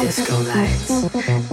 Disco lights.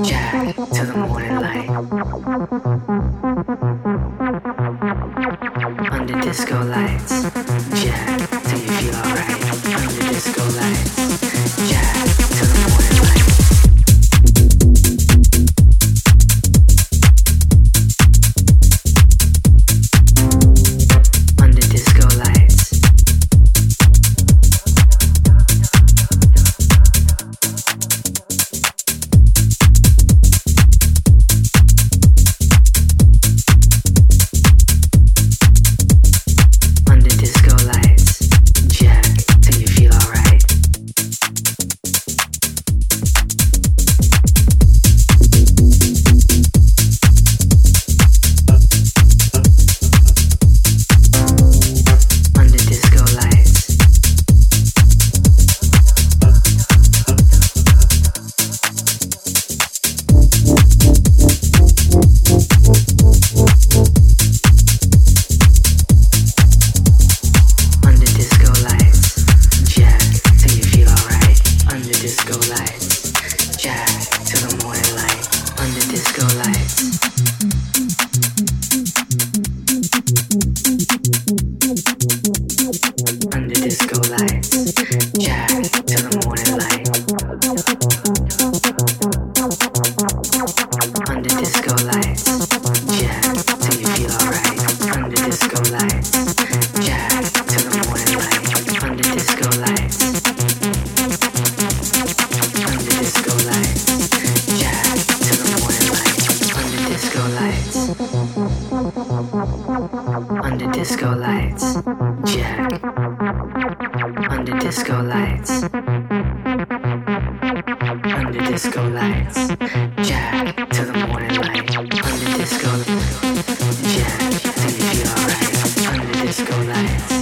disco lights.